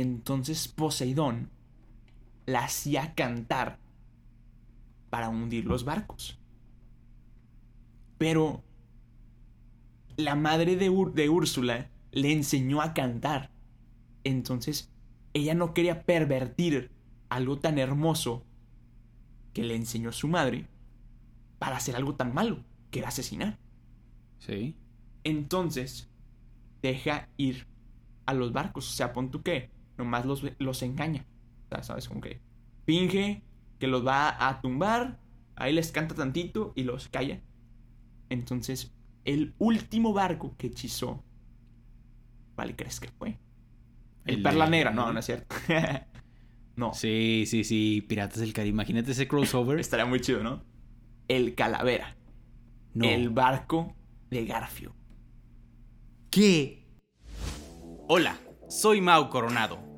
Entonces Poseidón la hacía cantar para hundir los barcos. Pero la madre de, de Úrsula le enseñó a cantar. Entonces ella no quería pervertir algo tan hermoso que le enseñó su madre para hacer algo tan malo, que era asesinar. Sí. Entonces, deja ir a los barcos. O sea, pon tú que nomás los, los engaña. O sea, ¿sabes? Como que finge que los va a tumbar, ahí les canta tantito y los calla. Entonces, el último barco que hechizó, ¿cuál crees que fue? El, Perla Negra, no, no es cierto. no. Sí, sí, sí, Piratas del Caribe. Imagínate ese crossover. Estaría muy chido, ¿no? El Calavera. No. El barco de Garfio. ¿Qué? Hola, soy Mau Coronado,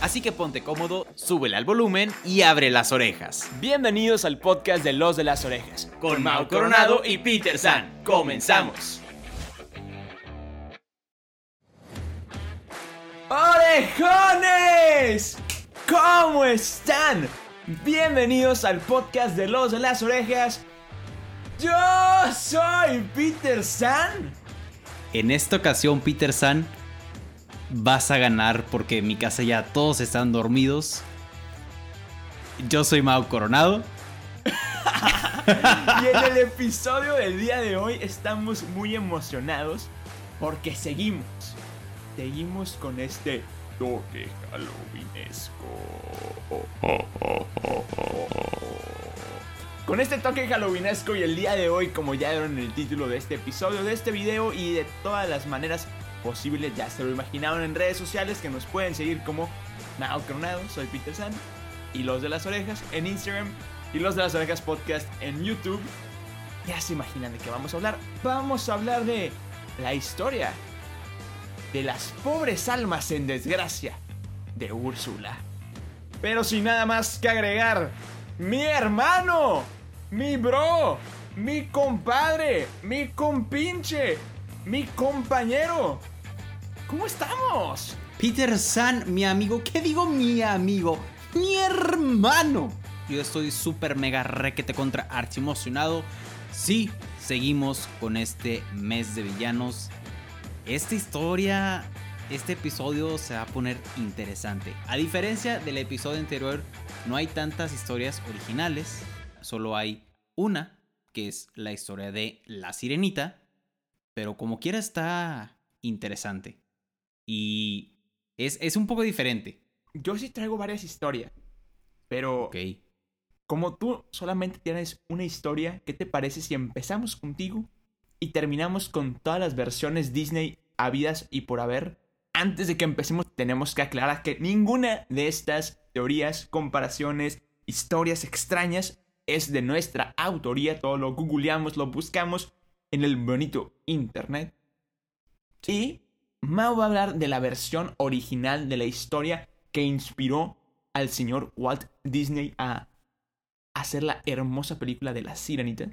Así que ponte cómodo, súbele al volumen y abre las orejas. Bienvenidos al podcast de Los de las Orejas, con Mau Coronado y Peter San. ¡Comenzamos! ¡Orejones! ¿Cómo están? Bienvenidos al podcast de Los de las Orejas. Yo soy Peter San. En esta ocasión, Peter San, vas a ganar porque en mi casa ya todos están dormidos. Yo soy Mau Coronado. y en el episodio del día de hoy estamos muy emocionados porque seguimos seguimos con este toque halloweenesco. Con este toque halloweenesco y el día de hoy, como ya vieron en el título de este episodio, de este video y de todas las maneras posibles, ya se lo imaginaron en redes sociales que nos pueden seguir como Nao Coronado, soy Peter San, y Los de las Orejas en Instagram y Los de las Orejas Podcast en YouTube. Ya se imaginan de qué vamos a hablar. Vamos a hablar de la historia de las pobres almas en desgracia de Úrsula. Pero sin nada más que agregar, mi hermano, mi bro, mi compadre, mi compinche, mi compañero. ¿Cómo estamos? Peter San, mi amigo. ¿Qué digo mi amigo? Mi hermano. Yo estoy súper mega requete contra archi emocionado. Sí, seguimos con este mes de villanos esta historia, este episodio se va a poner interesante. A diferencia del episodio anterior, no hay tantas historias originales, solo hay una, que es la historia de La Sirenita, pero como quiera está interesante. Y es, es un poco diferente. Yo sí traigo varias historias, pero... Como tú solamente tienes una historia, ¿qué te parece si empezamos contigo y terminamos con todas las versiones Disney habidas y por haber. Antes de que empecemos, tenemos que aclarar que ninguna de estas teorías, comparaciones, historias extrañas es de nuestra autoría. Todo lo googleamos, lo buscamos en el bonito internet. Y Mao va a hablar de la versión original de la historia que inspiró al señor Walt Disney a hacer la hermosa película de la sirenita.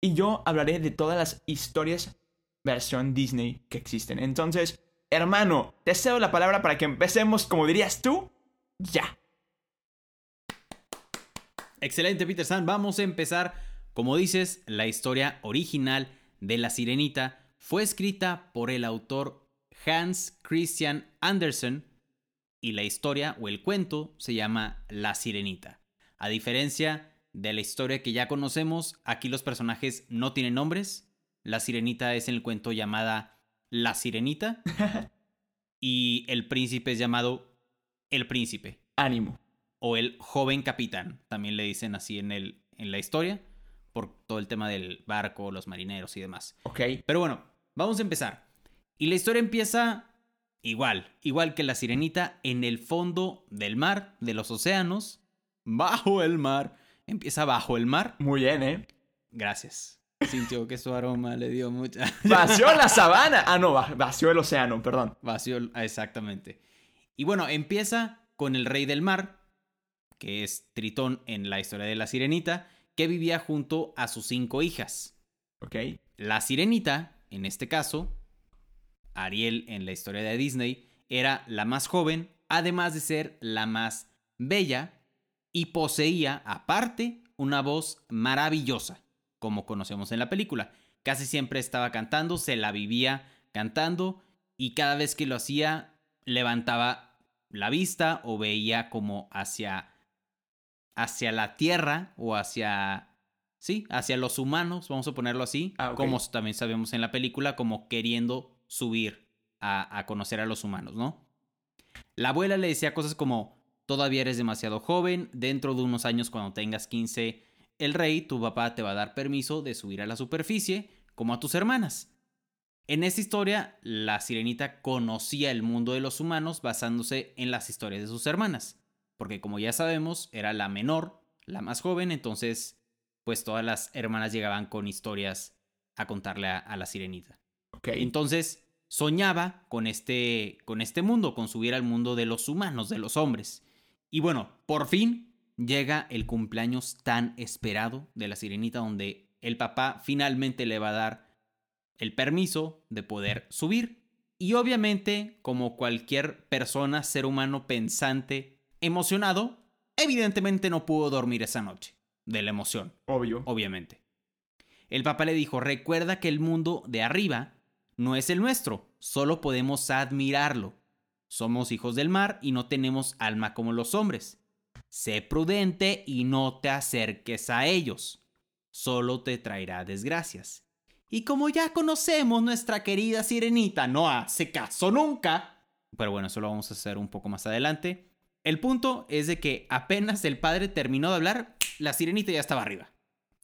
Y yo hablaré de todas las historias versión Disney que existen. Entonces, hermano, te cedo la palabra para que empecemos, como dirías tú, ya. Excelente, Peter San. Vamos a empezar. Como dices, la historia original de La Sirenita fue escrita por el autor Hans Christian Andersen y la historia o el cuento se llama La Sirenita. A diferencia de la historia que ya conocemos, aquí los personajes no tienen nombres, la sirenita es en el cuento llamada La Sirenita. y el príncipe es llamado El Príncipe. Ánimo. O el joven capitán. También le dicen así en, el, en la historia. Por todo el tema del barco, los marineros y demás. Ok. Pero bueno, vamos a empezar. Y la historia empieza igual, igual que la sirenita en el fondo del mar, de los océanos, bajo el mar. Empieza bajo el mar. Muy bien, ¿eh? Gracias. Sintió que su aroma le dio mucha. Vació la sabana. Ah, no, vació el océano, perdón. Vació, exactamente. Y bueno, empieza con el rey del mar, que es Tritón en la historia de la sirenita, que vivía junto a sus cinco hijas. Ok. La sirenita, en este caso, Ariel en la historia de Disney, era la más joven, además de ser la más bella, y poseía, aparte, una voz maravillosa, como conocemos en la película. Casi siempre estaba cantando, se la vivía cantando, y cada vez que lo hacía, levantaba la vista o veía como hacia hacia la tierra o hacia sí, hacia los humanos, vamos a ponerlo así, ah, como también sabemos en la película, como queriendo subir a, a conocer a los humanos, ¿no? La abuela le decía cosas como, todavía eres demasiado joven, dentro de unos años cuando tengas 15, el rey, tu papá, te va a dar permiso de subir a la superficie, como a tus hermanas. En esta historia, la sirenita conocía el mundo de los humanos basándose en las historias de sus hermanas, porque como ya sabemos, era la menor, la más joven, entonces, pues todas las hermanas llegaban con historias a contarle a la sirenita. Entonces soñaba con este, con este mundo, con subir al mundo de los humanos, de los hombres. Y bueno, por fin llega el cumpleaños tan esperado de la sirenita donde el papá finalmente le va a dar el permiso de poder subir. Y obviamente, como cualquier persona, ser humano pensante, emocionado, evidentemente no pudo dormir esa noche. De la emoción. Obvio. Obviamente. El papá le dijo, recuerda que el mundo de arriba no es el nuestro, solo podemos admirarlo. Somos hijos del mar y no tenemos alma como los hombres. Sé prudente y no te acerques a ellos. Solo te traerá desgracias. Y como ya conocemos, nuestra querida sirenita no hace caso nunca. Pero bueno, eso lo vamos a hacer un poco más adelante. El punto es de que apenas el padre terminó de hablar, la sirenita ya estaba arriba.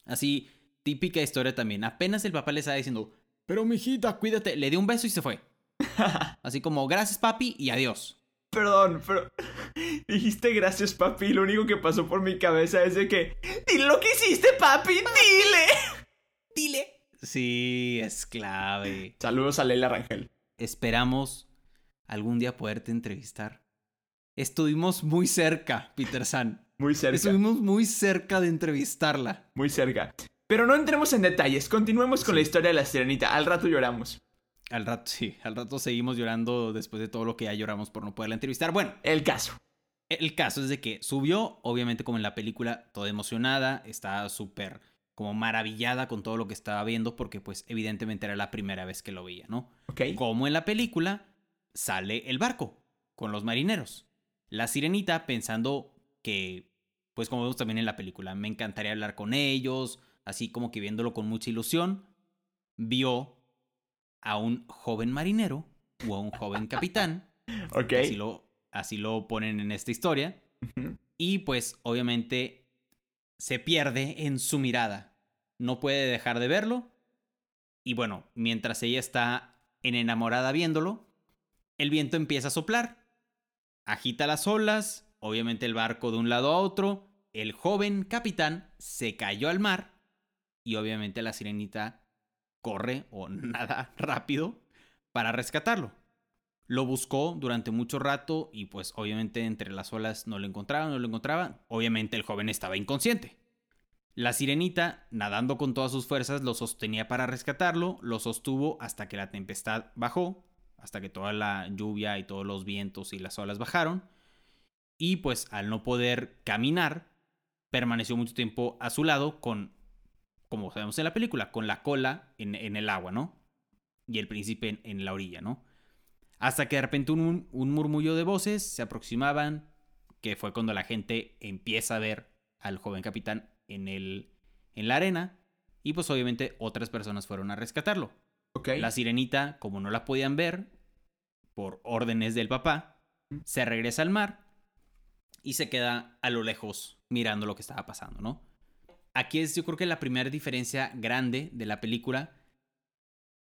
Así, típica historia también. Apenas el papá le estaba diciendo, pero mijita, cuídate. Le dio un beso y se fue. Así como, gracias papi y adiós. Perdón, pero dijiste gracias papi y lo único que pasó por mi cabeza es de que... Dile lo que hiciste papi, dile. Dile. Sí, es clave. Saludos a Leila Rangel. Esperamos algún día poderte entrevistar. Estuvimos muy cerca, Peter San. Muy cerca. Estuvimos muy cerca de entrevistarla. Muy cerca. Pero no entremos en detalles, continuemos con la historia de la sirenita. Al rato lloramos. Al rato, sí, al rato seguimos llorando después de todo lo que ya lloramos por no poderla entrevistar. Bueno, el caso. El caso es de que subió, obviamente como en la película, toda emocionada, estaba súper como maravillada con todo lo que estaba viendo porque pues evidentemente era la primera vez que lo veía, ¿no? Ok. Como en la película, sale el barco con los marineros. La sirenita pensando que, pues como vemos también en la película, me encantaría hablar con ellos, así como que viéndolo con mucha ilusión, vio a un joven marinero o a un joven capitán. ok. Así lo, así lo ponen en esta historia. Y pues obviamente se pierde en su mirada. No puede dejar de verlo. Y bueno, mientras ella está en enamorada viéndolo, el viento empieza a soplar. Agita las olas, obviamente el barco de un lado a otro. El joven capitán se cayó al mar y obviamente la sirenita corre o nada rápido para rescatarlo. Lo buscó durante mucho rato y pues obviamente entre las olas no lo encontraba, no lo encontraba. Obviamente el joven estaba inconsciente. La sirenita, nadando con todas sus fuerzas, lo sostenía para rescatarlo, lo sostuvo hasta que la tempestad bajó, hasta que toda la lluvia y todos los vientos y las olas bajaron. Y pues al no poder caminar, permaneció mucho tiempo a su lado con como sabemos en la película, con la cola en, el agua, ¿no? Y el príncipe en, la orilla, ¿no? Hasta que de repente un, un, murmullo de voces se aproximaban, que fue cuando la gente empieza a ver al joven capitán en, el, en la arena, y pues obviamente otras personas fueron a rescatarlo. Okay. La sirenita, como no la podían ver, por órdenes del papá, se regresa al mar y se queda a lo lejos mirando lo que estaba pasando, ¿no? aquí es yo creo que la primera diferencia grande de la película.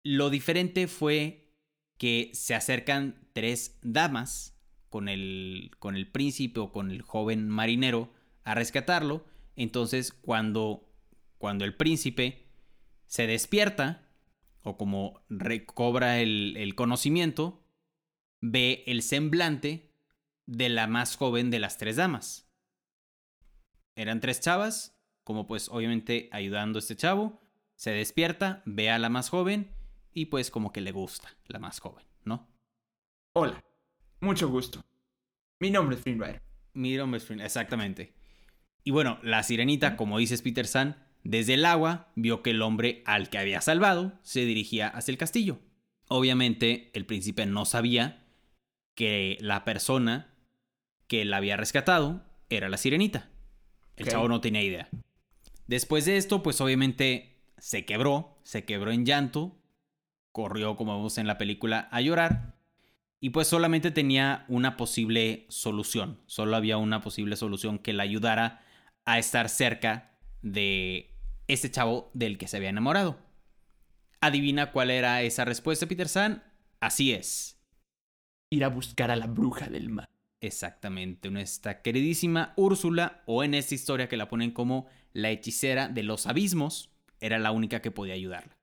Lo diferente fue que se acercan tres damas con el, con el príncipe o con el joven marinero a rescatarlo. Entonces cuando, cuando el príncipe se despierta o como recobra el, el conocimiento, ve el semblante de la más joven de las tres damas. Eran tres chavas, como pues obviamente ayudando a este chavo, se despierta, ve a la más joven y pues como que le gusta la más joven, ¿no? Hola, mucho gusto. Mi nombre es Flynn Mi nombre es Flynn, exactamente. Y bueno, la sirenita, como dices Peter San, desde el agua vio que el hombre al que había salvado se dirigía hacia el castillo. Obviamente el príncipe no sabía que la persona que la había rescatado era la sirenita. El chavo no tenía idea. Después de esto, pues obviamente se quebró, se quebró en llanto, corrió, como vemos en la película, a llorar. Y pues solamente tenía una posible solución. Solo había una posible solución que la ayudara a estar cerca de ese chavo del que se había enamorado. ¿Adivina cuál era esa respuesta, Peter San? Así es. Ir a buscar a la bruja del mar. Exactamente, nuestra queridísima Úrsula, o en esta historia que la ponen como la hechicera de los abismos, era la única que podía ayudarla.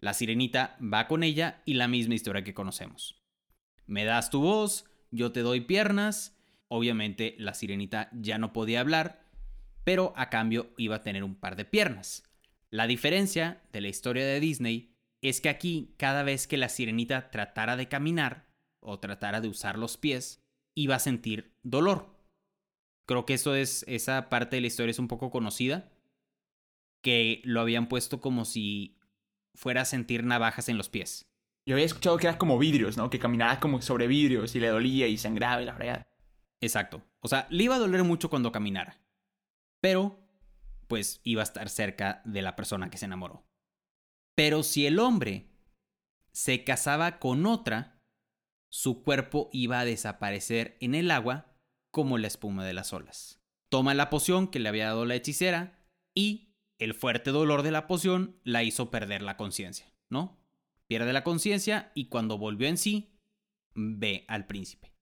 La sirenita va con ella y la misma historia que conocemos. Me das tu voz, yo te doy piernas. Obviamente la sirenita ya no podía hablar, pero a cambio iba a tener un par de piernas. La diferencia de la historia de Disney es que aquí cada vez que la sirenita tratara de caminar o tratara de usar los pies, iba a sentir dolor. Creo que eso es esa parte de la historia es un poco conocida que lo habían puesto como si fuera a sentir navajas en los pies. Yo había escuchado que era como vidrios, ¿no? Que caminaba como sobre vidrios y le dolía y sangraba y la fregada. Exacto. O sea, le iba a doler mucho cuando caminara pero pues iba a estar cerca de la persona que se enamoró. Pero si el hombre se casaba con otra, su cuerpo iba a desaparecer en el agua como la espuma de las olas. Toma la poción que le había dado la hechicera y el fuerte dolor de la poción la hizo perder la conciencia, ¿no? Pierde la conciencia y cuando volvió en sí, ve al príncipe.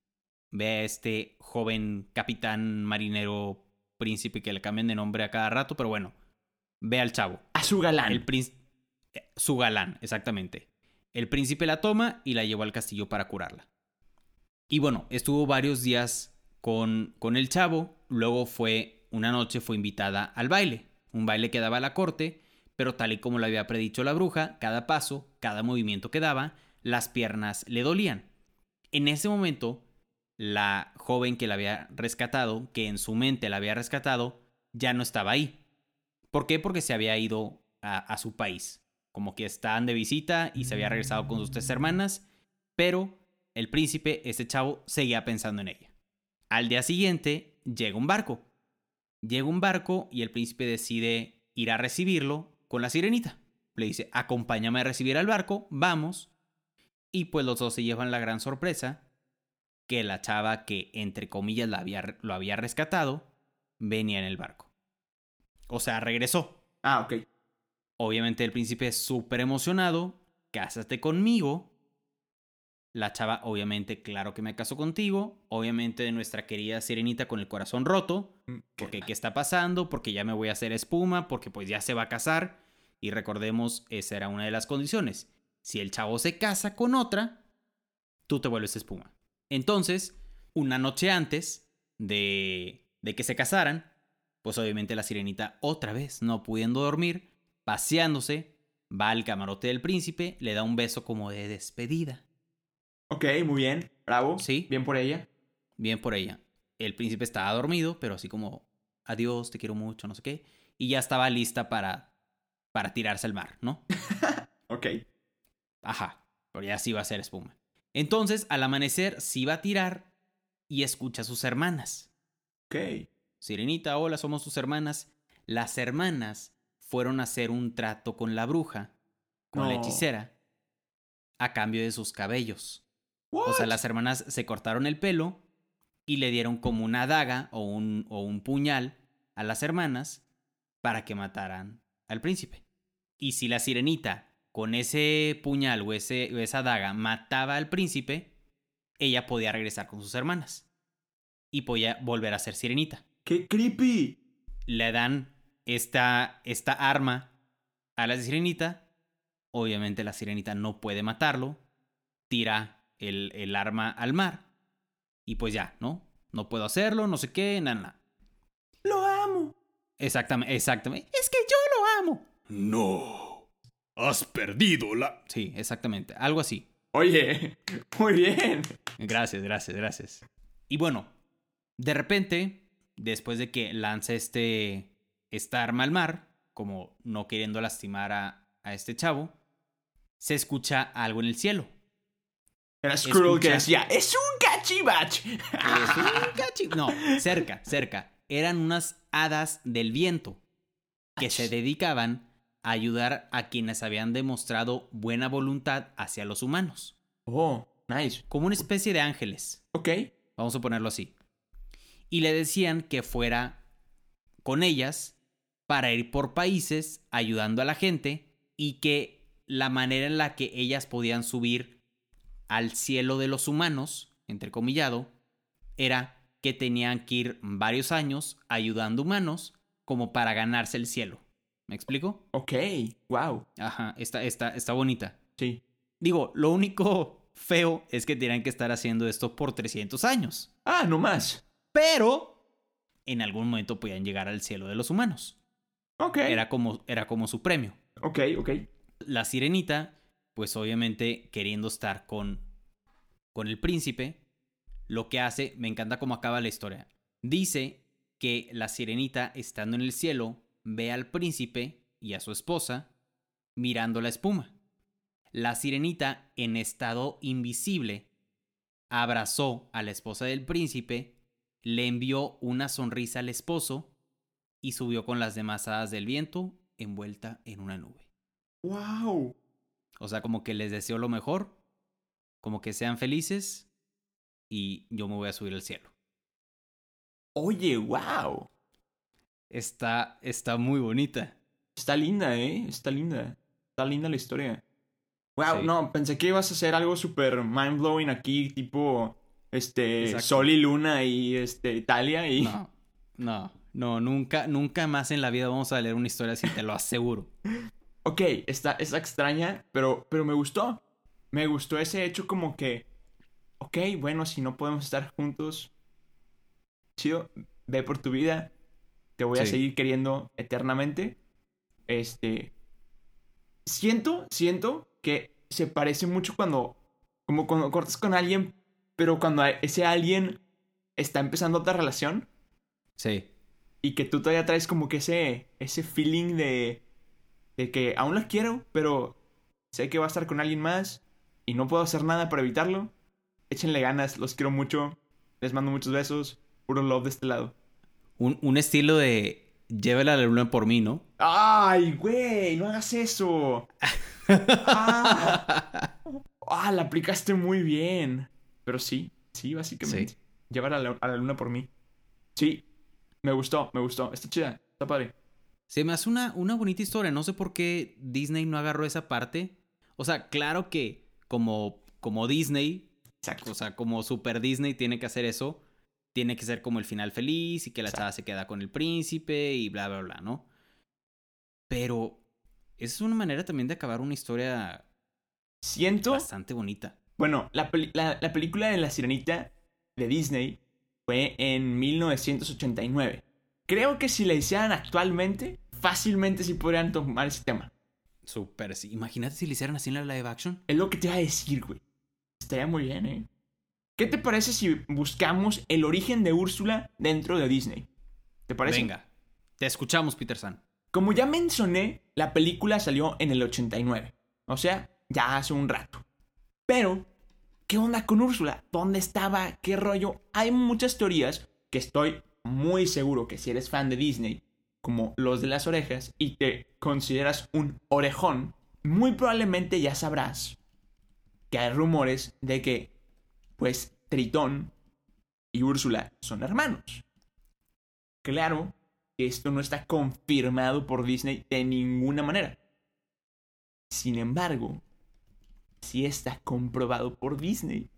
Ve a este joven capitán marinero príncipe que le cambian de nombre a cada rato, pero bueno, ve al chavo. A su galán. El príncipe. Su galán, exactamente. El príncipe la toma y la llevó al castillo para curarla. Y bueno, estuvo varios días con, con el chavo, luego fue, una noche fue invitada al baile, un baile que daba a la corte, pero tal y como lo había predicho la bruja, cada paso, cada movimiento que daba, las piernas le dolían. En ese momento, la joven que la había rescatado, que en su mente la había rescatado, ya no estaba ahí. ¿Por qué? Porque se había ido a, su país. Como que estaban de visita y se había regresado con sus tres hermanas, pero el príncipe, ese chavo, seguía pensando en ella. Al día siguiente llega un barco. Llega un barco y el príncipe decide ir a recibirlo con la sirenita. Le dice, acompáñame a recibir al barco, vamos. Y pues los dos se llevan la gran sorpresa que la chava que, entre comillas, la había, lo había rescatado, venía en el barco. O sea, regresó. Ah, ok. Obviamente el príncipe es súper emocionado, cásate conmigo. La chava, obviamente, claro que me caso contigo. Obviamente de nuestra querida sirenita con el corazón roto. Mm, porque qué está pasando, porque ya me voy a hacer espuma, porque pues ya se va a casar. Y recordemos, esa era una de las condiciones. Si el chavo se casa con otra, tú te vuelves espuma. Entonces, una noche antes de, de que se casaran, pues obviamente la sirenita otra vez, no pudiendo dormir, paseándose, va al camarote del príncipe, le da un beso como de despedida. Ok, muy bien, bravo. Sí. Bien por ella. Bien por ella. El príncipe estaba dormido, pero así como, adiós, te quiero mucho, no sé qué. Y ya estaba lista para, para tirarse al mar, ¿no? ok. Ajá, pero ya sí va a ser espuma. Entonces, al amanecer, sí va a tirar y escucha a sus hermanas. Ok. Sirenita, hola, somos tus hermanas. Las hermanas fueron a hacer un trato con la bruja, con la hechicera, a cambio de sus cabellos. O sea, las hermanas se cortaron el pelo y le dieron como una daga o un, o un puñal a las hermanas para que mataran al príncipe. Y si la sirenita con ese puñal o, ese, esa daga mataba al príncipe, ella podía regresar con sus hermanas. Y podía volver a ser sirenita. ¡Qué creepy! Le dan esta, esta arma a la sirenita. Obviamente la sirenita no puede matarlo. Tira el, el arma al mar. Y pues ya, ¿no? No puedo hacerlo, no sé qué, nada, nada. Lo amo. Exactamente, exactamente. Es que yo lo amo. No. Has perdido la... Sí, exactamente. Algo así. Oye, muy bien. Gracias, gracias, gracias. Y bueno, de repente, después de que lanza este, esta arma al mar, como no queriendo lastimar a, a este chavo, se escucha algo en el cielo. Era Skrull que decía, ¡es un cachibach! Es un cachi... No, cerca, cerca. Eran unas hadas del viento que se dedicaban a ayudar a quienes habían demostrado buena voluntad hacia los humanos. Oh, nice. Como una especie de ángeles. Ok. Vamos a ponerlo así. Y le decían que fuera con ellas para ir por países ayudando a la gente y que la manera en la que ellas podían subir al cielo de los humanos, entrecomillado, era que tenían que ir varios años ayudando humanos como para ganarse el cielo. ¿Me explico? Ok, wow. Ajá, está, está, está bonita. Sí. Digo, lo único feo es que tenían que estar haciendo esto por 300 años. Ah, no más. Pero en algún momento podían llegar al cielo de los humanos. Ok. Era como, era como su premio. Ok, ok. La sirenita, pues obviamente queriendo estar con, con el príncipe, lo que hace, me encanta cómo acaba la historia. Dice que la sirenita, estando en el cielo, ve al príncipe y a su esposa mirando la espuma. La sirenita, en estado invisible, abrazó a la esposa del príncipe, le envió una sonrisa al esposo y subió con las demás hadas del viento envuelta en una nube. Wow. O sea, como que les deseo lo mejor, como que sean felices y yo me voy a subir al cielo. Oye, wow. Está, está muy bonita. Está linda, ¿eh? Está linda. Está linda la historia. Wow, Sí. no, pensé que ibas a hacer algo súper mind-blowing aquí, tipo, este, Exacto. Sol y Luna y, este, Italia y... No, no, no, nunca, nunca más en la vida vamos a leer una historia así, te lo aseguro. Ok, está, está extraña, pero, pero me gustó. Me gustó ese hecho como que, ok, bueno, si no podemos estar juntos, chido, ve por tu vida, te voy a Sí. seguir queriendo eternamente. Este, siento, siento que se parece mucho cuando, como cuando cortas con alguien, pero cuando ese alguien está empezando otra relación Sí, y que tú todavía traes como que ese, ese feeling de, de que aún la quiero, pero sé que va a estar con alguien más y no puedo hacer nada para evitarlo. Échenle ganas, los quiero mucho, les mando muchos besos, puro love de este lado. Un, un estilo de llévela a la luna por mí, ¿no? ¡Ay, güey! ¡No hagas eso! ¡Ah! ¡Ah, la aplicaste muy bien! Pero sí, sí, básicamente. Sí. Llevar a la, a la luna por mí. Sí, me gustó, me gustó. Está chida, está padre. Se me hace una, una bonita historia. No sé por qué Disney no agarró esa parte. O sea, claro que como, como Disney, Exacto. o sea, como Super Disney tiene que hacer eso. Tiene que ser como el final feliz y que la Exacto. chava se queda con el príncipe y bla, bla, bla, ¿no? Pero esa es una manera también de acabar una historia Siento bastante bonita. Bueno, la- la película de La Sirenita de Disney fue en 1989. Creo que si la hicieran actualmente, fácilmente sí podrían tomar ese tema. Súper, sí. Imagínate si le hicieran así en la live action. Es lo que te iba a decir, güey. Estaría muy bien, ¿eh? ¿Qué te parece si buscamos el origen de Úrsula dentro de Disney? ¿Te parece? Venga, te escuchamos, Peter San. Como ya mencioné, la película salió en el 89. O sea, ya hace un rato. Pero, ¿qué onda con Úrsula? ¿Dónde estaba? ¿Qué rollo? Hay muchas teorías que estoy muy seguro que si eres fan de Disney, como los de las orejas, y te consideras un orejón, muy probablemente ya sabrás que hay rumores de que, pues, Tritón y Úrsula son hermanos. Claro que esto no está confirmado por Disney de ninguna manera. Sin embargo, sí está comprobado por Disney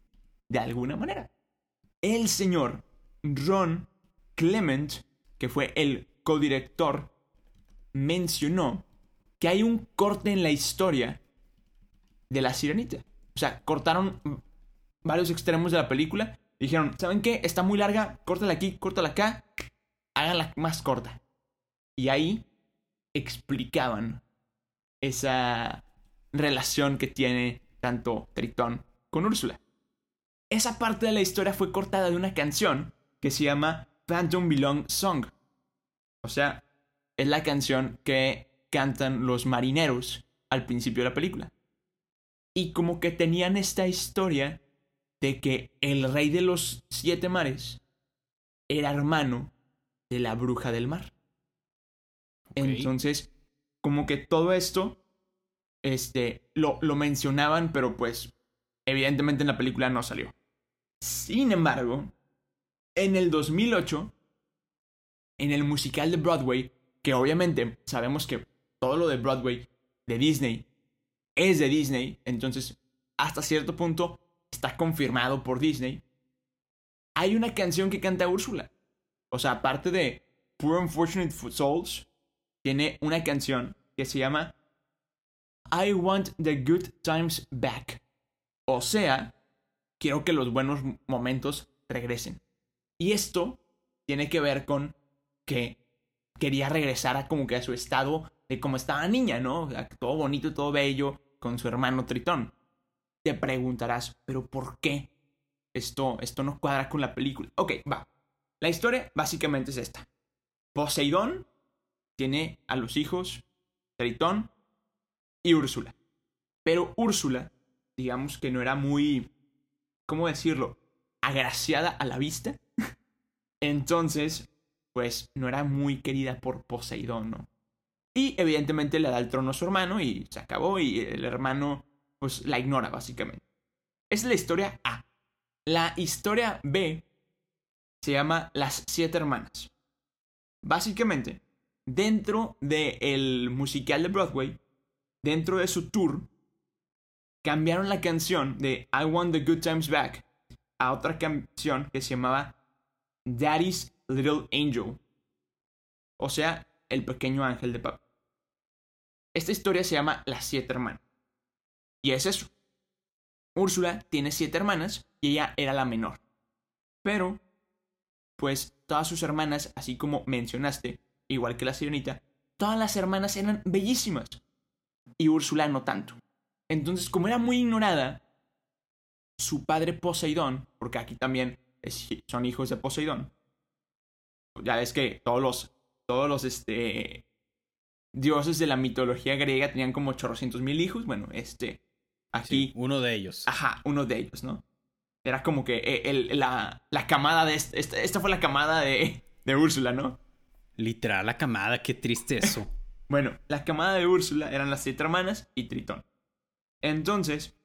de alguna manera. El señor Ron Clement, que fue el codirector mencionó que hay un corte en la historia de la sirenita. O sea, cortaron varios extremos de la película. Dijeron, ¿saben qué? Está muy larga, córtala aquí, córtala acá, háganla más corta. Y ahí explicaban esa relación que tiene tanto Tritón con Úrsula. Esa parte de la historia fue cortada de una canción que se llama Phantom Belong Song. O sea, es la canción que cantan los marineros al principio de la película. Y como que tenían esta historia de que el rey de los siete mares era hermano de la bruja del mar. Entonces, como que todo esto, este, lo, lo mencionaban, pero pues, evidentemente en la película no salió. Sin embargo, en el 2008, en el musical de Broadway, que obviamente sabemos que todo lo de Broadway de Disney es de Disney, entonces hasta cierto punto está confirmado por Disney. Hay una canción que canta Úrsula. O sea, aparte de Poor Unfortunate Souls, tiene una canción que se llama I Want the Good Times Back. O sea, quiero que los buenos momentos regresen. Y esto tiene que ver con que quería regresar a como que a su estado de como estaba niña, ¿no? todo bonito todo bello con su hermano Tritón. Te preguntarás, ¿pero por qué? Esto, esto no cuadra con la película. Ok, va. La historia básicamente es esta. Poseidón tiene a los hijos Tritón y Úrsula. Pero Úrsula, digamos que no era muy, ¿cómo decirlo? Agraciada a la vista. Entonces, pues no era muy querida por Poseidón, ¿no? Y evidentemente le da el trono a su hermano y se acabó y el hermano pues la ignora básicamente. Esa es la historia A. La historia B se llama Las Siete Hermanas. Básicamente, dentro del musical de Broadway, dentro de su tour, cambiaron la canción de I Want the Good Times Back a otra canción que se llamaba Daddy's Little Angel. O sea, el pequeño ángel de papá. Esta historia se llama Las Siete Hermanas. Y es eso. Úrsula tiene siete hermanas y ella era la menor. Pero, pues todas sus hermanas, así como mencionaste, igual que la sirenita, todas las hermanas eran bellísimas. Y Úrsula no tanto. Entonces, como era muy ignorada, su padre Poseidón, porque aquí también son hijos de Poseidón, ya ves que todos los, todos los, este, dioses de la mitología griega tenían como 800 mil hijos, bueno, este, aquí... uno de ellos. Ajá, uno de ellos, ¿no? Era como que eh, el, la, la camada de... Este, esta, esta fue la camada de, de Úrsula, ¿no? Literal, la camada, qué triste eso. bueno, la camada de Úrsula eran las siete hermanas y Tritón. Entonces,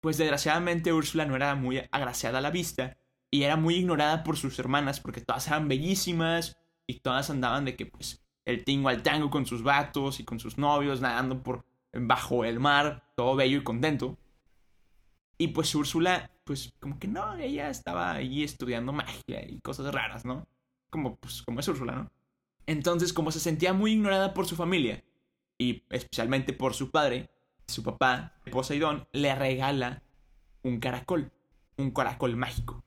pues desgraciadamente Úrsula no era muy agraciada a la vista y era muy ignorada por sus hermanas porque todas eran bellísimas y todas andaban de que pues el tingo al tango con sus vatos y con sus novios nadando por bajo el mar, todo bello y contento. Y pues Úrsula, pues como que no, ella estaba ahí estudiando magia y cosas raras, ¿no? Como pues como es Úrsula, ¿no? Entonces, como se sentía muy ignorada por su familia y especialmente por su padre, su papá, Poseidón, le regala un caracol, un caracol mágico.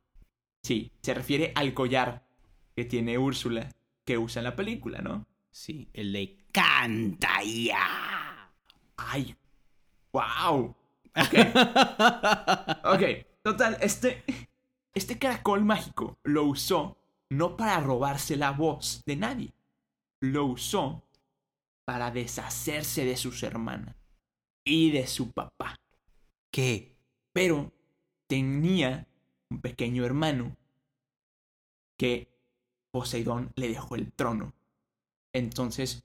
Sí, se refiere al collar que tiene Úrsula que usa en la película, ¿no? Sí, el de canta ya. Ay, wow. Ok. ok, total, este, este caracol mágico lo usó no para robarse la voz de nadie. Lo usó para deshacerse de sus hermanas y de su papá. ¿Qué? Pero tenía un pequeño hermano que Poseidón le dejó el trono. Entonces,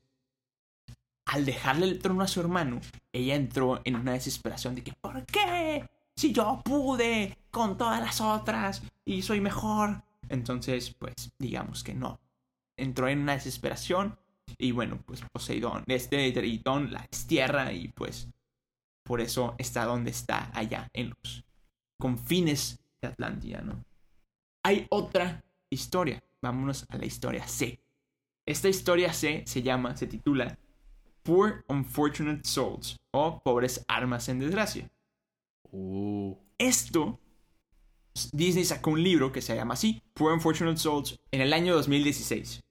al dejarle el trono a su hermano, ella entró en una desesperación de que, ¿por qué? Si yo pude con todas las otras y soy mejor. Entonces, pues, digamos que no. Entró en una desesperación y bueno, pues Poseidón, este Tritón la destierra y pues por eso está donde está allá, en los confines de Atlántida, ¿no? Hay otra historia. Vámonos a la historia C. Esta historia C se llama, se titula Poor Unfortunate Souls o Pobres Armas en Desgracia. Uh. Esto, Disney sacó un libro que se llama así, Poor Unfortunate Souls, en el año 2016.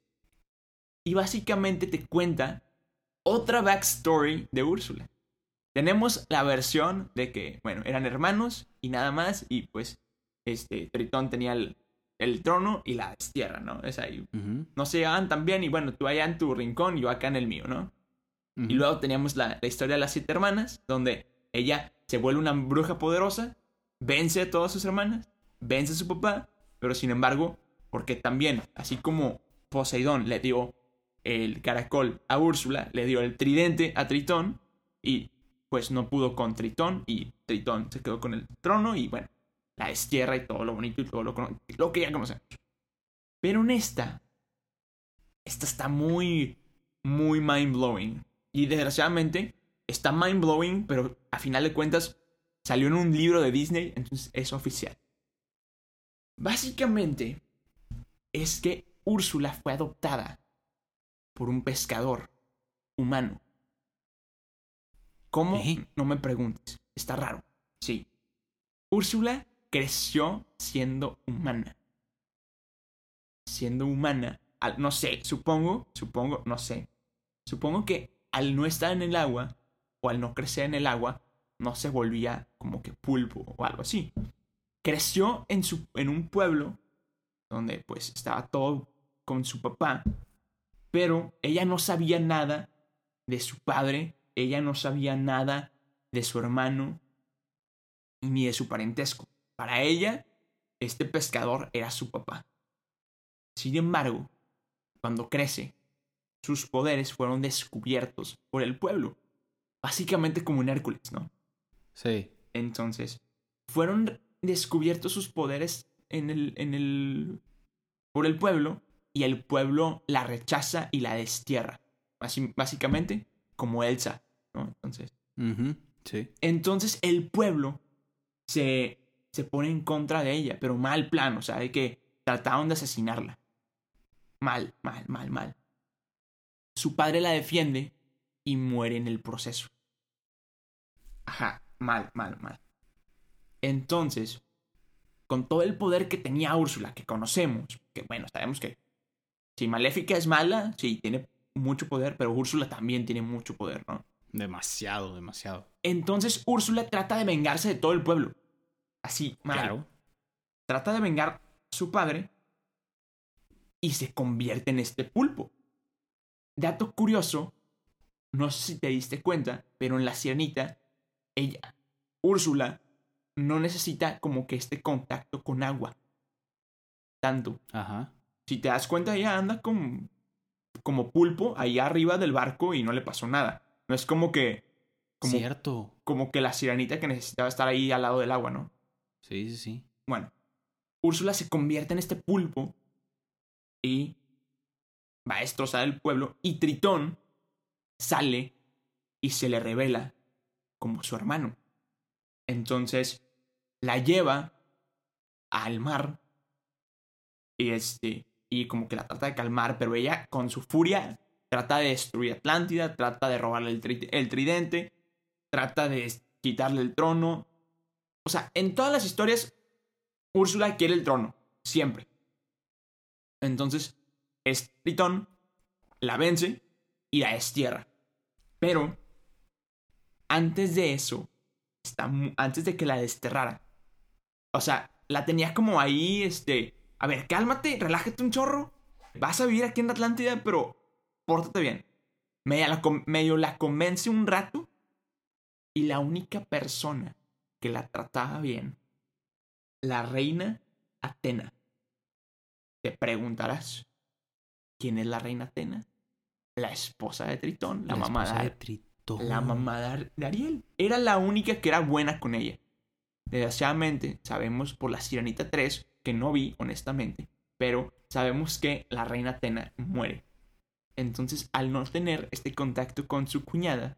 Y básicamente te cuenta otra backstory de Úrsula. Tenemos la versión de que, bueno, eran hermanos y nada más, y pues, este, Tritón tenía el, el trono y la tierra, ¿no? Es ahí. No se llevaban tan bien, y bueno, tú allá en tu rincón y yo acá en el mío, ¿no? Y luego teníamos la, la historia de las siete hermanas, donde ella se vuelve una bruja poderosa, vence a todas sus hermanas, vence a su papá, pero sin embargo, porque también, así como Poseidón le dio el caracol a Úrsula, le dio el tridente a Tritón y pues no pudo con Tritón y Tritón se quedó con el trono y bueno, la destierra y todo lo bonito y todo lo, lo que ya conocemos. Pero en esta, esta está muy, muy mind blowing. Y desgraciadamente está mind blowing, pero a final de cuentas salió en un libro de Disney, entonces es oficial. Básicamente es que Úrsula fue adoptada por un pescador humano. ¿Cómo? No me preguntes. Está raro. Sí. Úrsula creció siendo humana. Siendo humana. no sé, supongo, supongo, no sé. Supongo que al no estar en el agua, o al no crecer en el agua, no se volvía como que pulpo o algo así. Creció en, su, en un pueblo donde pues estaba todo con su papá, pero ella no sabía nada de su padre, ella no sabía nada de su hermano ni de su parentesco. Para ella, este pescador era su papá. Sin embargo, cuando crece, sus poderes fueron descubiertos por el pueblo. Básicamente como un Hércules, ¿no? Sí. Entonces, fueron descubiertos sus poderes en el, en el, por el pueblo y el pueblo la rechaza y la destierra. básicamente, como Elsa, ¿no? Entonces. Sí. Entonces el pueblo se, se pone en contra de ella, pero mal plan, o sea, de que trataron de asesinarla. Mal, mal, mal, mal. Su padre la defiende y muere en el proceso. Ajá, mal, mal, mal. Entonces, con todo el poder que tenía Úrsula, que conocemos, que bueno, sabemos que si Maléfica es mala, sí, tiene mucho poder, pero Úrsula también tiene mucho poder, ¿no? Demasiado, demasiado. Entonces Úrsula trata de vengarse de todo el pueblo. Así, mal. Claro. Trata de vengar a su padre y se convierte en este pulpo. Dato curioso, no sé si te diste cuenta, pero en la sirenita, ella, Úrsula, no necesita como que este contacto con agua. Tanto. Ajá si te das cuenta, ella anda como, como pulpo ahí arriba del barco y no le pasó nada. No es como que... Como, Cierto. Como que la sirenita que necesitaba estar ahí al lado del agua, ¿no? Sí, sí, sí. Bueno, Úrsula se convierte en este pulpo y va a destrozar el pueblo y Tritón sale y se le revela como su hermano. Entonces la lleva al mar y este y como que la trata de calmar, pero ella con su furia trata de destruir Atlántida, trata de robarle el, el tridente, trata de quitarle el trono. O sea, en todas las historias, Úrsula quiere el trono, siempre. Entonces, es Tritón, la vence y la destierra. Pero, antes de eso, antes de que la desterrara, o sea, la tenía como ahí, este, a ver, cálmate, relájate un chorro. Vas a vivir aquí en Atlántida, pero pórtate bien. Medio medio la convence un rato. Y la única persona que la trataba bien, la reina Atena. Te preguntarás, ¿quién es la reina Atena? La esposa de Tritón, la, mamá de, Tritón. La mamá de Ariel. Era la única que era buena con ella. Desgraciadamente, sabemos por la Sirenita 3 que no vi, honestamente, pero sabemos que la reina Atena muere. Entonces, al no tener este contacto con su cuñada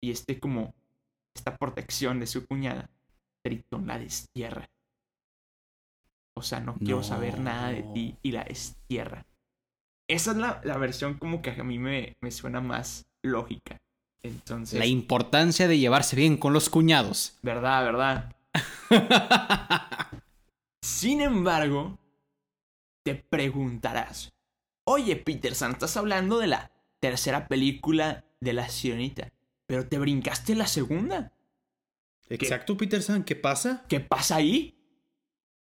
y este como esta protección de su cuñada, Tritón la destierra. O sea, no, quiero saber nada de ti y la destierra. Esa es la, versión como que a mí me, me suena más lógica. Entonces. La importancia de llevarse bien con los cuñados. Verdad, verdad. Sin embargo, te preguntarás, oye Peterson, estás hablando de la tercera película de la sirenita, pero te brincaste la segunda. Exacto, Peterson, ¿qué pasa? ¿Qué pasa ahí?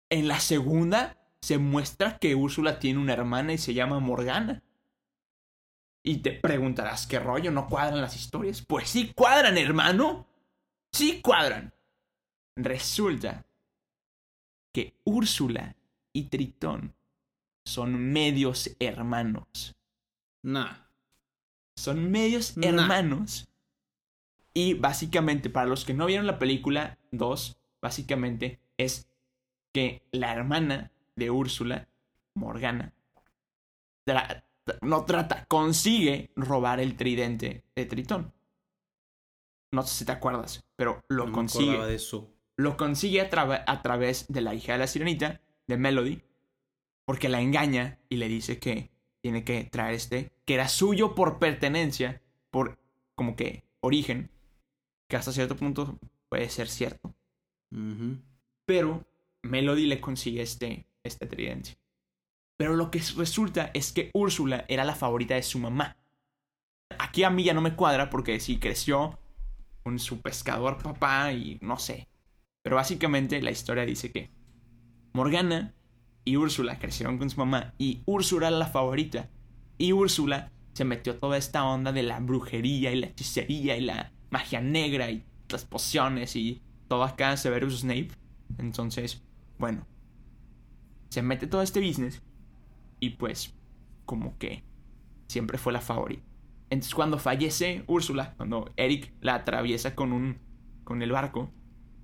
En la segunda se muestra que Úrsula tiene una hermana y se llama Morgana. Y te preguntarás, ¿qué rollo? ¿No cuadran las historias? Pues sí cuadran, hermano. Sí cuadran. Resulta que Úrsula y Tritón son medios hermanos. Nah. Son medios hermanos. Y básicamente, para los que no vieron la película 2, básicamente es que la hermana de Úrsula, Morgana, no trata, consigue robar el tridente de Tritón. No sé si te acuerdas, pero lo consigue. de eso. Lo consigue a, a través de la hija de la sirenita, de Melody, porque la engaña y le dice que tiene que traer este, que era suyo por pertenencia, por como que origen, que hasta cierto punto puede ser cierto. Pero Melody le consigue este, este tridente. Pero lo que resulta es que Úrsula era la favorita de su mamá. Aquí a mí ya no me cuadra porque sí creció con su pescador papá y no sé. Pero básicamente la historia dice que Morgana y Úrsula crecieron con su mamá y Úrsula era la favorita. Y Úrsula se metió toda esta onda de la brujería y la hechicería y la magia negra y las pociones y todo acá Severus Snape. Entonces, bueno, se mete todo este business y pues como que siempre fue la favorita. Entonces cuando fallece Úrsula, cuando Eric la atraviesa con un con el barco,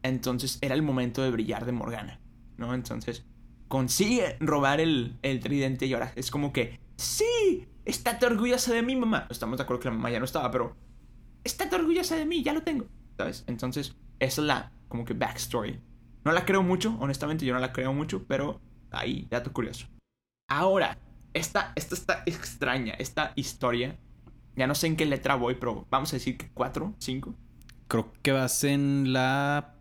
entonces era el momento de brillar de Morgana, ¿no? Entonces consigue robar el, el tridente y ahora es como que, sí, estate orgullosa de mí, mamá. Estamos de acuerdo que la mamá ya no estaba, pero estate orgullosa de mí, ya lo tengo, ¿sabes? Entonces, es la, como que, backstory. No la creo mucho, honestamente, yo no la creo mucho, pero ahí, dato curioso. Ahora, esta, esta está extraña, esta historia. Ya no sé en qué letra voy, pero vamos a decir que cuatro, cinco. Creo que vas en la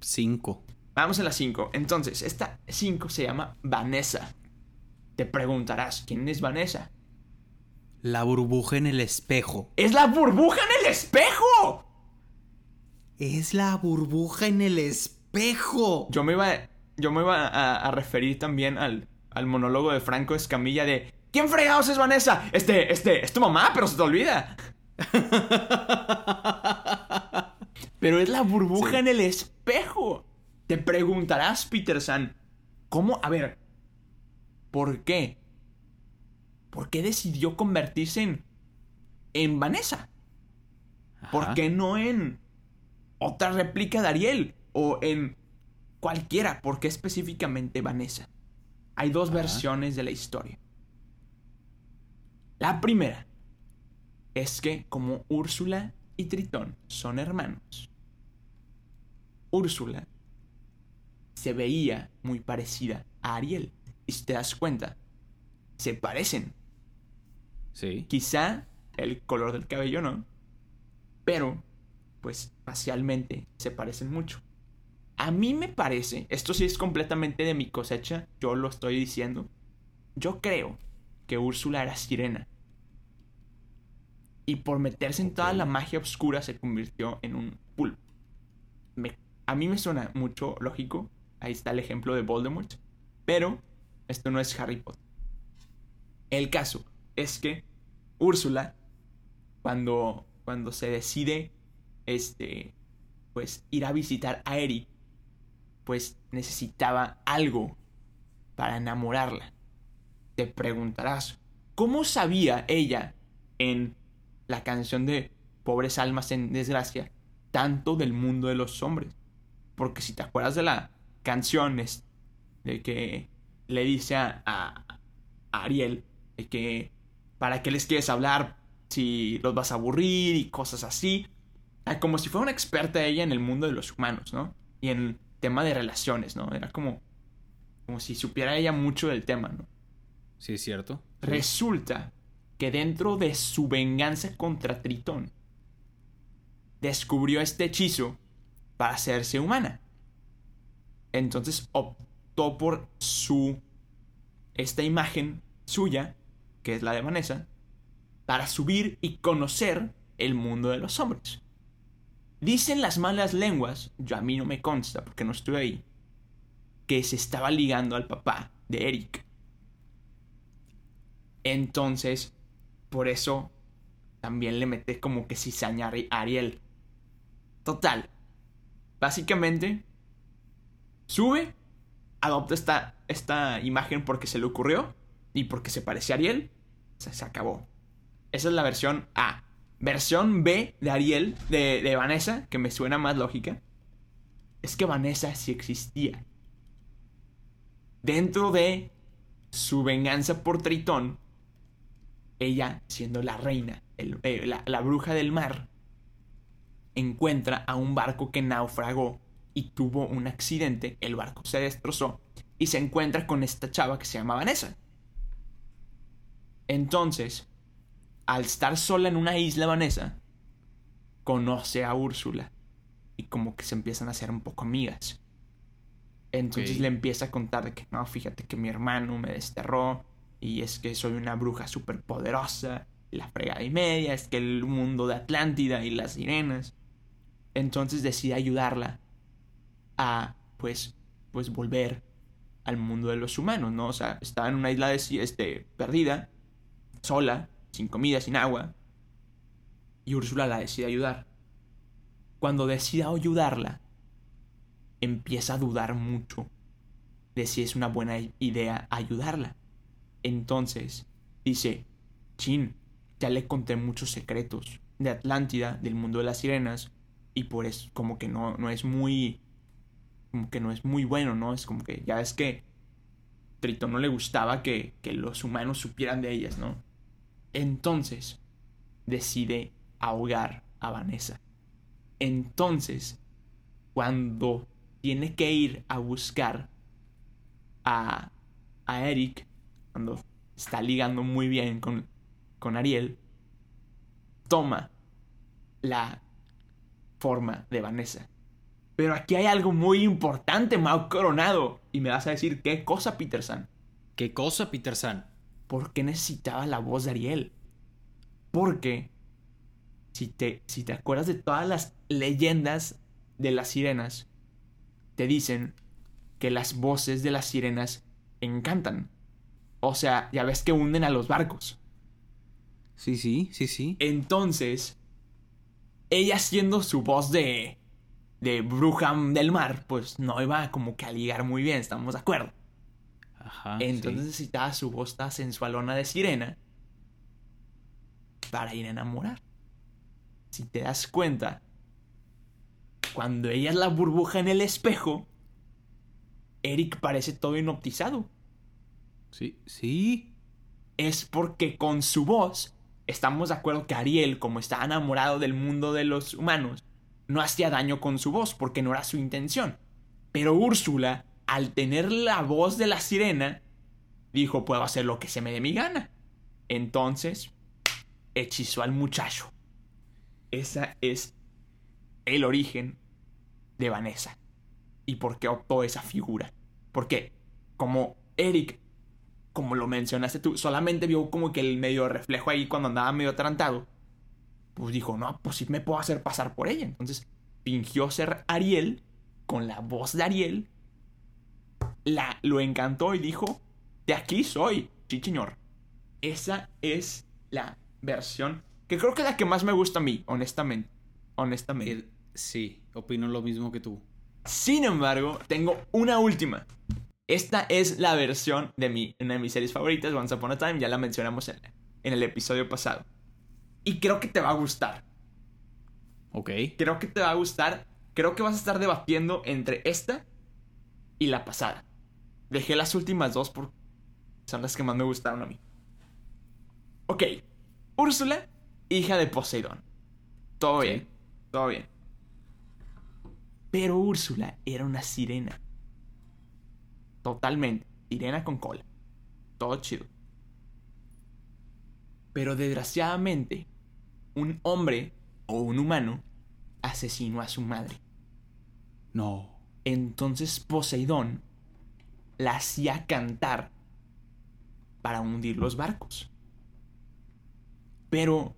cinco. Vamos a la 5. Entonces, esta 5 se llama Vanessa. Te preguntarás, ¿quién es Vanessa? La burbuja en el espejo. ¡Es la burbuja en el espejo! Es la burbuja en el espejo. Yo me iba, yo me iba a, referir también al, al monólogo de Franco Escamilla de ¿Quién fregados es Vanessa? Este, este, es tu mamá, pero se te olvida. pero es la burbuja en el espejo. Te preguntarás, Peterson, ¿cómo? A ver, ¿por qué? ¿Por qué decidió convertirse en, en Vanessa? ¿Por qué no en otra réplica de Ariel? O en cualquiera. ¿Por qué específicamente Vanessa? Hay dos versiones de la historia. La primera es que como Úrsula y Tritón son hermanos, Úrsula se veía muy parecida a Ariel. Y si te das cuenta, se parecen. Sí. Quizá el color del cabello no, pero pues facialmente se parecen mucho. A mí me parece, esto sí es completamente de mi cosecha, yo lo estoy diciendo. Yo creo que Úrsula era sirena. Y por meterse en toda la magia oscura se convirtió en un pulpo. a mí me suena mucho lógico Ahí está el ejemplo de Voldemort. Pero esto no es Harry Potter. El caso es que Úrsula, cuando, cuando se decide este, pues, ir a visitar a Eric, pues necesitaba algo para enamorarla. Te preguntarás, ¿cómo sabía ella en la canción de Pobres Almas en Desgracia tanto del mundo de los hombres? Porque si te acuerdas de la canciones de que le dice a, Ariel que para qué les quieres hablar si los vas a aburrir y cosas así. Como si fuera una experta ella en el mundo de los humanos, ¿no? Y en tema de relaciones, ¿no? Era como, como si supiera ella mucho del tema, ¿no? Sí, es cierto. Resulta que dentro de su venganza contra Tritón, descubrió este hechizo para hacerse humana. Entonces optó por su. esta imagen suya, que es la de Vanessa, para subir y conocer el mundo de los hombres. Dicen las malas lenguas, yo a mí no me consta porque no estuve ahí, que se estaba ligando al papá de Eric. Entonces, por eso también le mete como que cizaña a Ariel. Total. Básicamente, sube, adopta esta, esta imagen porque se le ocurrió y porque se parece a Ariel. Se, se acabó. Esa es la versión A. Versión B de Ariel, de, Vanessa, que me suena más lógica. Es que Vanessa sí existía. Dentro de su venganza por Tritón, ella, siendo la reina, eh, la, la bruja del mar, encuentra a un barco que naufragó y tuvo un accidente, el barco se destrozó y se encuentra con esta chava que se llama Vanessa. Entonces, al estar sola en una isla Vanessa, conoce a Úrsula y como que se empiezan a hacer un poco amigas. Entonces le empieza a contar de que no, fíjate que mi hermano me desterró y es que soy una bruja súper poderosa, la fregada y media, es que el mundo de Atlántida y las sirenas. Entonces decide ayudarla a, pues, pues volver al mundo de los humanos, ¿no? O sea, estaba en una isla de, este, perdida, sola, sin comida, sin agua. Y Úrsula la decide ayudar. Cuando decide ayudarla, empieza a dudar mucho de si es una buena idea ayudarla. Entonces dice, Chin, ya le conté muchos secretos de Atlántida, del mundo de las sirenas, y por eso como que no, no es muy... como que no es muy bueno, ¿no? Es como que ya es que Tritón no le gustaba que, que los humanos supieran de ellas, ¿no? Entonces decide ahogar a Vanessa. Entonces, cuando tiene que ir a buscar a, a Eric, cuando está ligando muy bien con, con Ariel, toma la forma de Vanessa. Pero aquí hay algo muy importante, Mau Coronado. Y me vas a decir, ¿qué cosa, Peterson? ¿Qué cosa, Peterson? ¿Por qué necesitaba la voz de Ariel? Porque, si te, si te acuerdas de todas las leyendas de las sirenas, te dicen que las voces de las sirenas encantan. O sea, ya ves que hunden a los barcos. Sí, sí, sí, sí. Entonces, ella siendo su voz de de bruja del mar, pues no iba como que a ligar muy bien, estamos de acuerdo. Ajá. Entonces necesitaba su voz tan sensualona de sirena para ir a enamorar. Si te das cuenta, cuando ella es la burbuja en el espejo, Eric parece todo hipnotizado. Sí, sí. Es porque con su voz, estamos de acuerdo que Ariel, como está enamorado del mundo de los humanos, no hacía daño con su voz porque no era su intención. Pero Úrsula, al tener la voz de la sirena, dijo, puedo hacer lo que se me dé mi gana. Entonces, hechizó al muchacho. Esa es el origen de Vanessa. ¿Y por qué optó esa figura? Porque como Eric, como lo mencionaste tú, solamente vio como que el medio reflejo ahí cuando andaba medio atrantado, pues dijo, no, pues sí me puedo hacer pasar por ella. Entonces fingió ser Ariel con la voz de Ariel. La, lo encantó y dijo, de aquí soy, sí señor. Esa es la versión que creo que es la que más me gusta a mí, honestamente. Honestamente. Sí, opino lo mismo que tú. Sin embargo, tengo una última. Esta es la versión de mi, una de mis series favoritas, Once Upon a Time, ya la mencionamos en, en el episodio pasado. Y creo que te va a gustar. Ok. Creo que te va a gustar. Creo que vas a estar debatiendo entre esta y la pasada. Dejé las últimas dos porque son las que más me gustaron a mí. Ok. Úrsula hija de Poseidón. Todo bien, todo bien. Pero Úrsula era una sirena. Totalmente. Sirena con cola. Todo chido. Pero desgraciadamente, un hombre o un humano asesinó a su madre. No. Entonces Poseidón la hacía cantar para hundir los barcos. Pero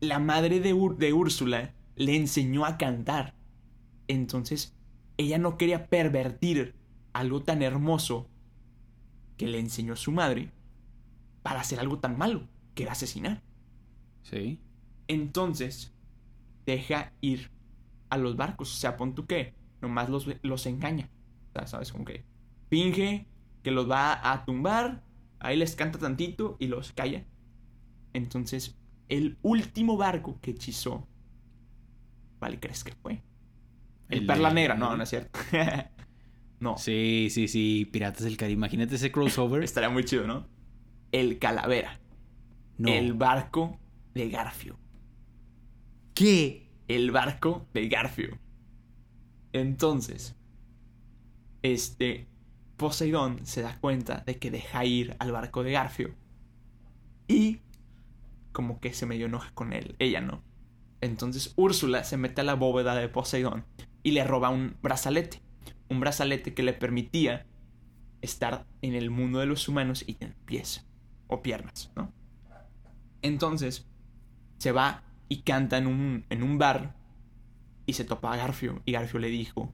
la madre de, de Úrsula le enseñó a cantar. Entonces ella no quería pervertir algo tan hermoso que le enseñó su madre para hacer algo tan malo, que era asesinar. Sí. Entonces, deja ir a los barcos. O sea, pon tú que nomás los, los engaña. O sea, ¿sabes? Como que finge que los va a tumbar, ahí les canta tantito y los calla. Entonces, el último barco que hechizó, ¿cuál crees que fue? El, Perla Negra, no, no es cierto. no. Sí, sí, sí, Piratas del Caribe. Imagínate ese crossover. Estaría muy chido, ¿no? El Calavera. No. El barco de Garfio. ¿Qué? El barco de Garfio. Entonces, este Poseidón se da cuenta de que deja ir al barco de Garfio. Y como que se medio enoja con él. Ella no. Entonces Úrsula se mete a la bóveda de Poseidón y le roba un brazalete. Un brazalete que le permitía estar en el mundo de los humanos y en pies o piernas, ¿no? Entonces se va y canta en un, en un bar y se topa a Garfio y Garfio le dijo,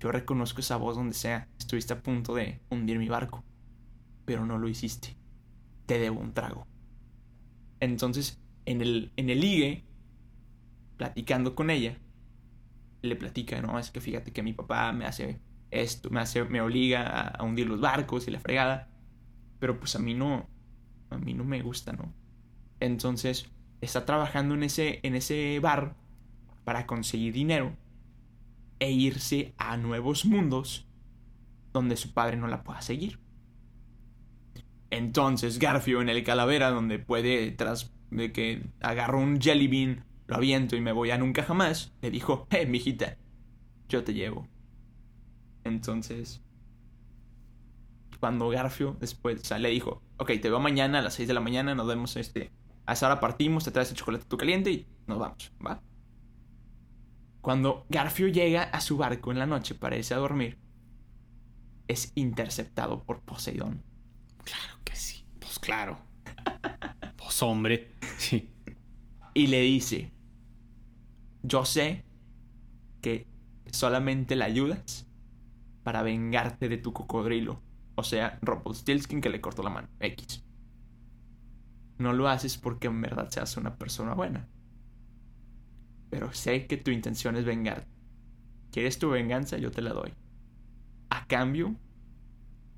yo reconozco esa voz donde sea, estuviste a punto de hundir mi barco, pero no lo hiciste, te debo un trago. Entonces, en el, en el ligue, platicando con ella, le platica, no, es que fíjate que mi papá me hace esto, me hace, me obliga a, a hundir los barcos y la fregada, pero pues a mí no, a mí no me gusta, ¿no? Entonces, está trabajando en ese, en ese bar para conseguir dinero e irse a nuevos mundos donde su padre no la pueda seguir. Entonces Garfio en el calavera donde puede tras de que agarro un jelly bean, lo aviento y me voy a nunca jamás, le dijo, eh, mijita, yo te llevo. Entonces, cuando Garfio después, le dijo, ok, te veo mañana a las 6 de la mañana, nos vemos este, a esa hora partimos, te traes el chocolate tú caliente y nos vamos, ¿va? Cuando Garfio llega a su barco en la noche para irse a dormir, es interceptado por Poseidón. Claro que sí, pues claro. pues hombre, sí. Y le dice, yo sé que solamente la ayudas para vengarte de tu cocodrilo. O sea, Rumpelstiltskin que le cortó la mano. X. No lo haces porque en verdad seas una persona buena. Pero sé que tu intención es vengar. ¿Quieres tu venganza? Yo te la doy. A cambio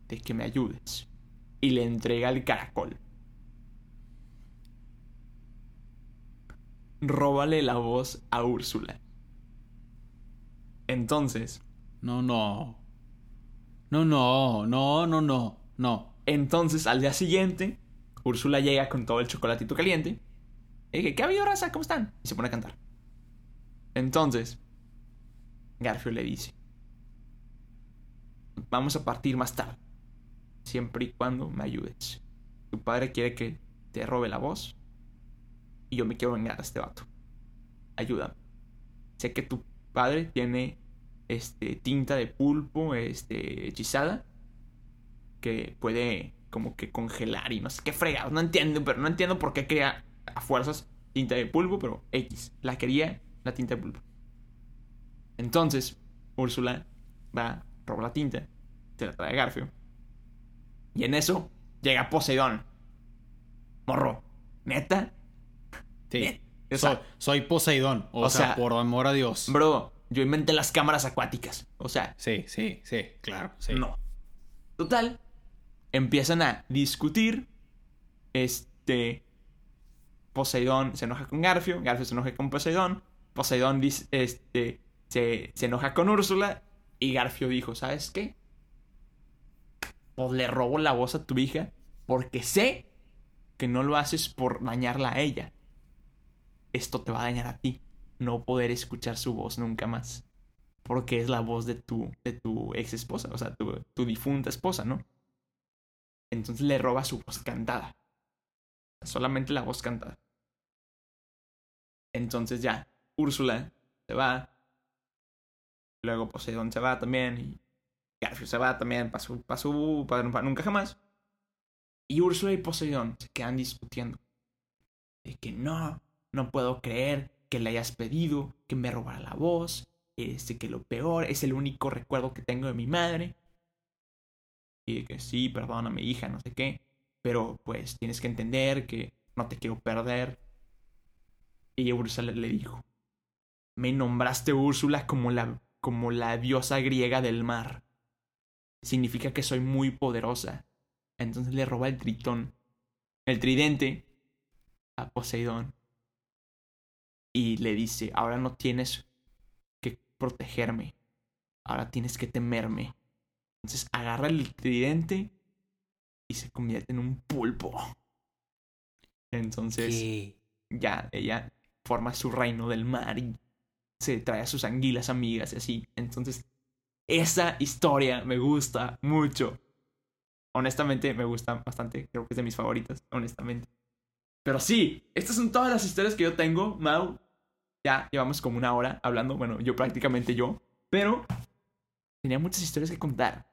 de que me ayudes. Y le entrega el caracol. Róbale la voz a Úrsula. Entonces. No, no. No, no, no, no, no, no. Entonces, al día siguiente, Úrsula llega con todo el chocolatito caliente. Y dije, ¿qué ha habido, raza? ¿Cómo están? Y se pone a cantar. Entonces, Garfio le dice, vamos a partir más tarde, siempre y cuando me ayudes. Tu padre quiere que te robe la voz y yo me quiero vengar a este vato. Ayúdame. Sé que tu padre tiene este tinta de pulpo este hechizada que puede como que congelar y no sé qué fregado, no entiendo, pero no entiendo por qué crea a fuerzas tinta de pulpo, pero X, la quería la tinta de pulpo. Entonces, Úrsula va, roba la tinta, se la trae a Garfio. Y en eso llega Poseidón. Morro, ¿neta? Sí. soy, Poseidón. O, sea, por amor a Dios. Bro, yo inventé las cámaras acuáticas. O sea. Sí, sí, sí, claro. Sí. No. Total. Empiezan a discutir. Este. Poseidón se enoja con Garfio. Garfio se enoja con Poseidón. Poseidón este, se, se enoja con Úrsula y Garfio dijo, ¿sabes qué? Pues le robo la voz a tu hija porque sé que no lo haces por dañarla a ella. Esto te va a dañar a ti. No poder escuchar su voz nunca más. Porque es la voz de tu, de tu ex esposa, o sea, tu, tu difunta esposa, ¿no? Entonces le roba su voz cantada. solamente la voz cantada. Entonces ya, Úrsula se va. Luego Poseidón se va también. Y Garfield se va también. Pasó, para, nunca jamás. Y Úrsula y Poseidón se quedan discutiendo. De que no, no puedo creer que le hayas pedido que me robara la voz. Este, que lo peor es el único recuerdo que tengo de mi madre. Y de que sí, perdóname, hija, no sé qué. Pero pues tienes que entender que no te quiero perder. Y Úrsula le dijo, me nombraste Úrsula como la, como la diosa griega del mar. Significa que soy muy poderosa. Entonces le roba el tritón, el tridente, a Poseidón. Y le dice, ahora no tienes que protegerme. Ahora tienes que temerme. Entonces agarra el tridente y se convierte en un pulpo. Entonces, ya, ella forma su reino del mar y se trae a sus anguilas amigas y así. Entonces, esa historia me gusta mucho. Honestamente, me gusta bastante. Creo que es de mis favoritas, honestamente. Pero sí, estas son todas las historias que yo tengo, Mau. Ya llevamos como una hora hablando. Bueno, yo prácticamente yo. Pero tenía muchas historias que contar.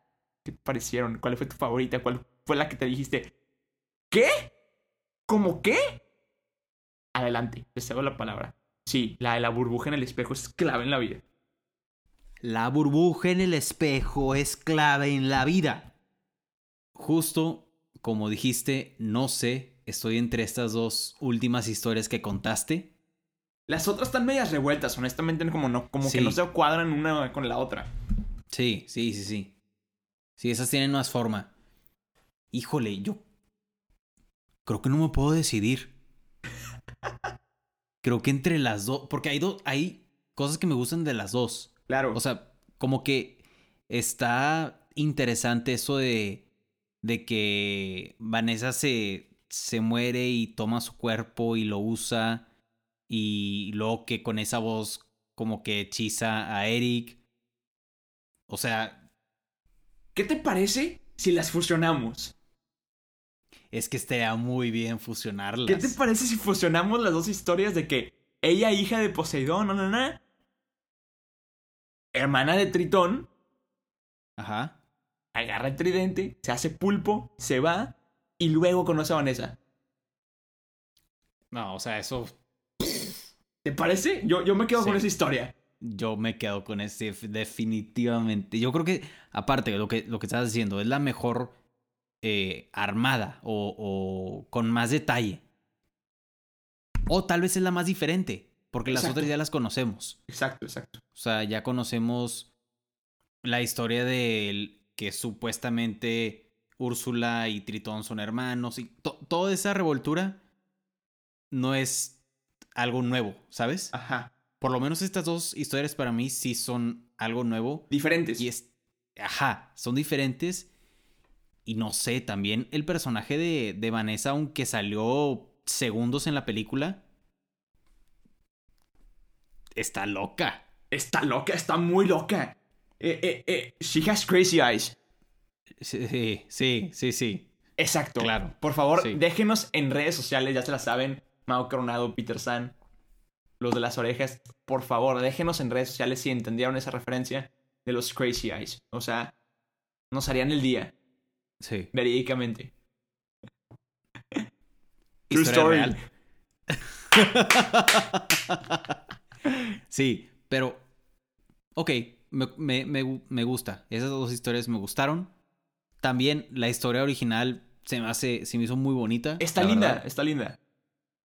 ¿Qué te parecieron? ¿Cuál fue tu favorita? ¿Cuál fue la que te dijiste? ¿Qué? ¿Cómo qué? Adelante, te cedo la palabra. Sí, la de la burbuja en el espejo es clave en la vida. La burbuja en el espejo es clave en la vida. Justo como dijiste, no sé, estoy entre estas dos últimas historias que contaste. Las otras están medias revueltas, honestamente, como, no, como que no se cuadran una con la otra. Sí, sí, sí, sí. Sí, esas tienen más forma. Híjole, yo creo que no me puedo decidir. Creo que entre las dos, porque hay dos, hay cosas que me gustan de las dos. Claro. O sea, como que está interesante eso de, de que Vanessa se, se muere y toma su cuerpo y lo usa y luego que con esa voz como que hechiza a Eric. O sea... ¿Qué te parece si las fusionamos? Es que estaría muy bien fusionarlas. ¿Qué te parece si fusionamos las dos historias de que ella, hija de Poseidón, no, no, no, hermana de Tritón, Ajá. agarra el tridente, se hace pulpo, se va y luego conoce a Vanessa? No, o sea, eso. ¿Te parece? Yo, yo me quedo con esa historia. Yo me quedo con ese, definitivamente. Yo creo que, aparte, lo que, lo que estás diciendo, es la mejor eh, armada o, con más detalle. O tal vez es la más diferente, porque las otras ya las conocemos. Exacto, exacto. O sea, ya conocemos la historia de que supuestamente Úrsula y Tritón son hermanos y toda esa revoltura no es algo nuevo, ¿sabes? Ajá. Por lo menos estas dos historias para mí sí son algo nuevo. Diferentes. Y es. Ajá, son diferentes y no sé, también el personaje de, de Vanessa, aunque salió segundos en la película, está loca. Está loca, está muy loca. Eh, eh, eh, she has crazy eyes. Sí, sí, sí, sí. Exacto. Claro. Por favor, déjenos en redes sociales, ya se la saben. Mao Coronado, Peter San, los de las orejas. Por favor, déjenos en redes sociales si entendieron esa referencia de los crazy eyes. O sea, nos harían el día. Sí. Verídicamente. True story. sí, pero. Ok, me, me, gusta. Esas dos historias me gustaron. También la historia original se me hace. Se me hizo muy bonita. Está linda, está linda.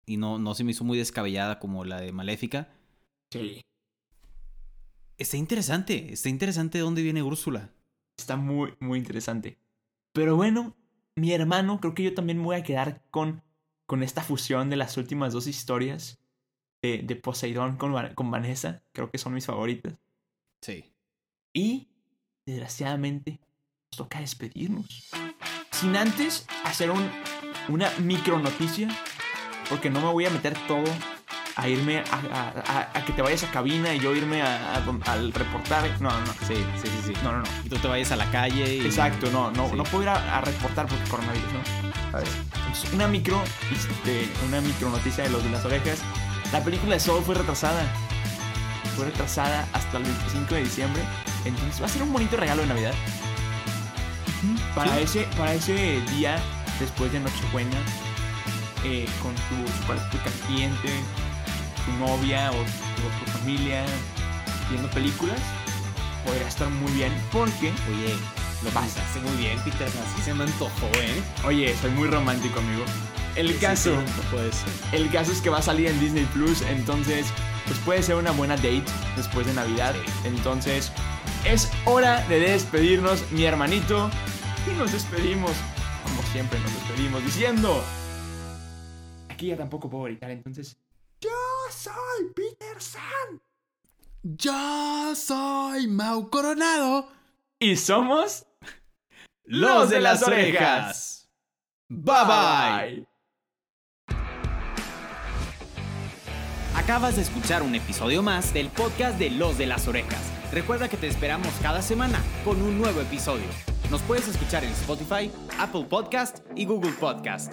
Y no, no se me hizo muy descabellada como la de Maléfica. Sí. Está interesante. Está interesante de dónde viene Úrsula. Está muy, muy interesante. Pero bueno, mi hermano, creo que yo también me voy a quedar con, con esta fusión de las últimas dos historias de, de Poseidón con, con Vanessa. Creo que son mis favoritas. Sí. Y, desgraciadamente, nos toca despedirnos. Sin antes hacer un, una micro noticia, porque no me voy a meter todo a irme a, a, que te vayas a cabina y yo irme al reportaje. No, no, no. Sí, sí, sí, sí. No, no, no. Y tú te vayas a la calle. Exacto, no, no, no puedo ir a, reportar porque coronavirus, ¿no? A ver. una micro, este, una micro noticia de los de las orejas. La película de Soul fue retrasada. Fue retrasada hasta el 25 de diciembre. Entonces va a ser un bonito regalo de Navidad. Para, ese, para ese día, después de Nochebuena, eh, con tu, tu cliente, tu novia o tu, tu familia, viendo películas, podría estar muy bien porque, oye, lo pasaste muy bien, Peter, así se me antojó, ¿eh? Oye, soy muy romántico, amigo. El caso, el caso es que va a salir en Disney Plus, entonces, pues puede ser una buena date después de Navidad. Entonces, es hora de despedirnos, mi hermanito. Y nos despedimos, como siempre nos despedimos, diciendo... Aquí ya tampoco puedo gritar, entonces... Yo soy Peter San. Yo soy Mau Coronado. Y somos... Los de las orejas. Bye bye. Acabas de escuchar un episodio más del podcast de Los de las Orejas. Recuerda que te esperamos cada semana con un nuevo episodio. Nos puedes escuchar en Spotify, Apple Podcast y Google Podcast.